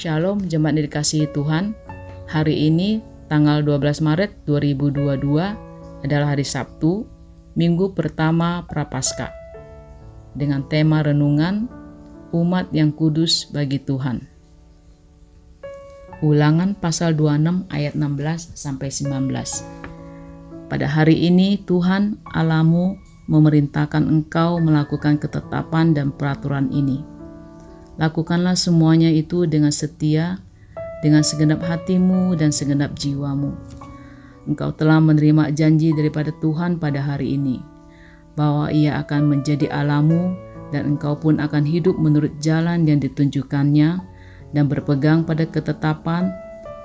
Shalom jemaat dikasihi Tuhan. Hari ini tanggal 12 Maret 2022 adalah hari Sabtu, minggu pertama Prapaskah. Dengan tema renungan umat yang kudus bagi Tuhan. Ulangan pasal 26 ayat 16 sampai 19. Pada hari ini Tuhan Alamu memerintahkan engkau melakukan ketetapan dan peraturan ini Lakukanlah semuanya itu dengan setia, dengan segenap hatimu dan segenap jiwamu. Engkau telah menerima janji daripada Tuhan pada hari ini, bahwa Ia akan menjadi alamu dan engkau pun akan hidup menurut jalan yang ditunjukkannya dan berpegang pada ketetapan,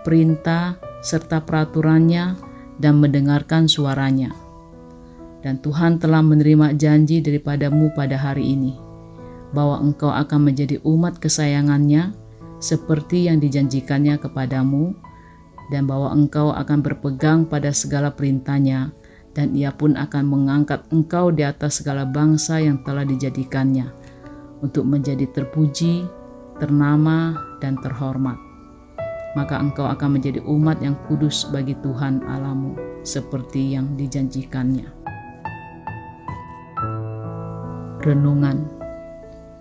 perintah, serta peraturannya dan mendengarkan suaranya. Dan Tuhan telah menerima janji daripadamu pada hari ini bahwa engkau akan menjadi umat kesayangannya seperti yang dijanjikannya kepadamu dan bahwa engkau akan berpegang pada segala perintahnya dan ia pun akan mengangkat engkau di atas segala bangsa yang telah dijadikannya untuk menjadi terpuji, ternama, dan terhormat. Maka engkau akan menjadi umat yang kudus bagi Tuhan Alamu, seperti yang dijanjikannya. Renungan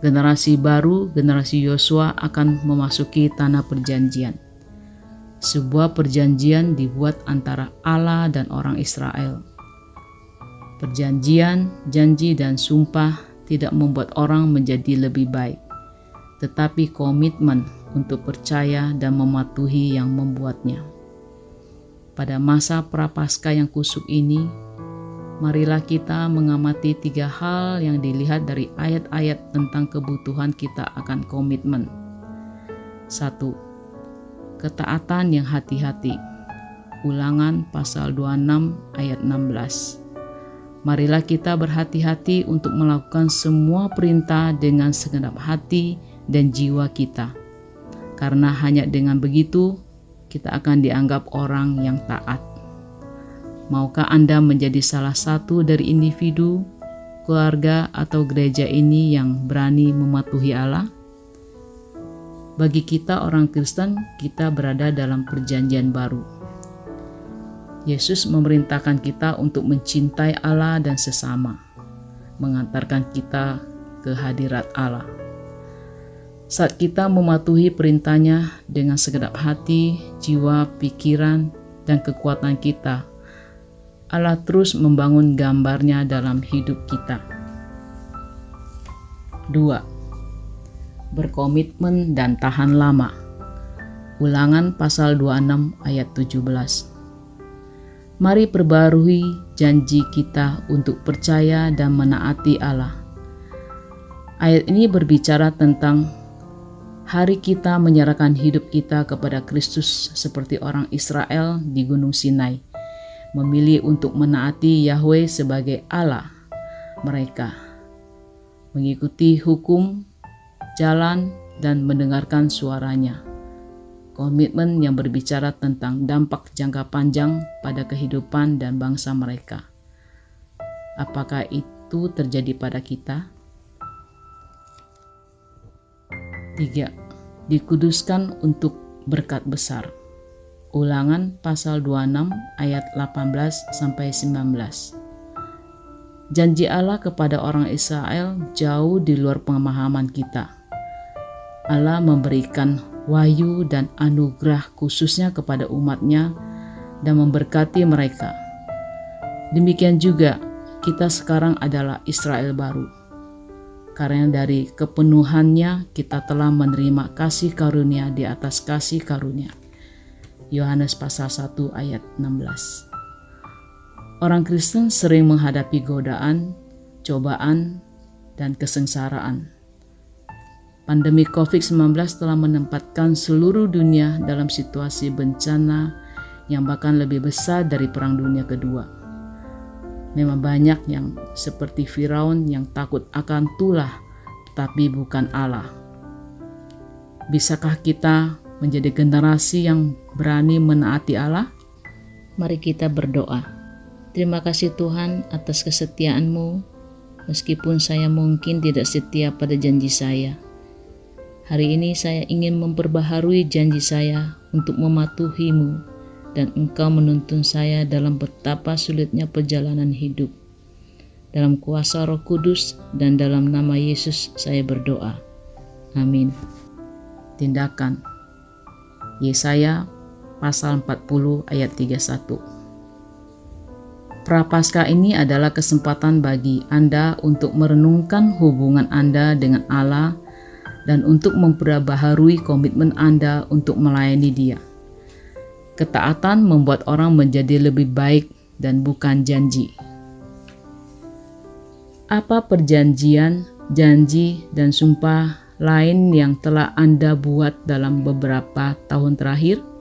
generasi baru, generasi Yosua akan memasuki tanah perjanjian. Sebuah perjanjian dibuat antara Allah dan orang Israel. Perjanjian, janji, dan sumpah tidak membuat orang menjadi lebih baik, tetapi komitmen untuk percaya dan mematuhi yang membuatnya. Pada masa prapaskah yang kusuk ini, marilah kita mengamati tiga hal yang dilihat dari ayat-ayat tentang kebutuhan kita akan komitmen. Satu, ketaatan yang hati-hati. Ulangan pasal 26 ayat 16. Marilah kita berhati-hati untuk melakukan semua perintah dengan segenap hati dan jiwa kita. Karena hanya dengan begitu kita akan dianggap orang yang taat. Maukah Anda menjadi salah satu dari individu, keluarga, atau gereja ini yang berani mematuhi Allah? Bagi kita, orang Kristen, kita berada dalam Perjanjian Baru. Yesus memerintahkan kita untuk mencintai Allah dan sesama, mengantarkan kita ke hadirat Allah. Saat kita mematuhi perintahnya dengan segenap hati, jiwa, pikiran, dan kekuatan kita, Allah terus membangun gambarnya dalam hidup kita. 2. Berkomitmen dan tahan lama. Ulangan pasal 26 ayat 17. Mari perbarui janji kita untuk percaya dan menaati Allah. Ayat ini berbicara tentang hari kita menyerahkan hidup kita kepada Kristus seperti orang Israel di Gunung Sinai memilih untuk menaati Yahweh sebagai Allah mereka, mengikuti hukum, jalan, dan mendengarkan suaranya. Komitmen yang berbicara tentang dampak jangka panjang pada kehidupan dan bangsa mereka. Apakah itu terjadi pada kita? 3. Dikuduskan untuk berkat besar. Ulangan pasal 26 ayat 18 sampai 19. Janji Allah kepada orang Israel jauh di luar pemahaman kita. Allah memberikan wahyu dan anugerah khususnya kepada umatnya dan memberkati mereka. Demikian juga kita sekarang adalah Israel baru. Karena dari kepenuhannya kita telah menerima kasih karunia di atas kasih karunia Yohanes pasal 1 ayat 16. Orang Kristen sering menghadapi godaan, cobaan, dan kesengsaraan. Pandemi COVID-19 telah menempatkan seluruh dunia dalam situasi bencana yang bahkan lebih besar dari Perang Dunia Kedua. Memang banyak yang seperti Firaun yang takut akan tulah, tapi bukan Allah. Bisakah kita menjadi generasi yang berani menaati Allah? Mari kita berdoa. Terima kasih Tuhan atas kesetiaan-Mu, meskipun saya mungkin tidak setia pada janji saya. Hari ini saya ingin memperbaharui janji saya untuk mematuhimu dan engkau menuntun saya dalam betapa sulitnya perjalanan hidup. Dalam kuasa roh kudus dan dalam nama Yesus saya berdoa. Amin. Tindakan Yesaya pasal 40 ayat 31 Prapaskah ini adalah kesempatan bagi Anda untuk merenungkan hubungan Anda dengan Allah dan untuk memperbaharui komitmen Anda untuk melayani Dia. Ketaatan membuat orang menjadi lebih baik dan bukan janji. Apa perjanjian, janji, dan sumpah lain yang telah Anda buat dalam beberapa tahun terakhir?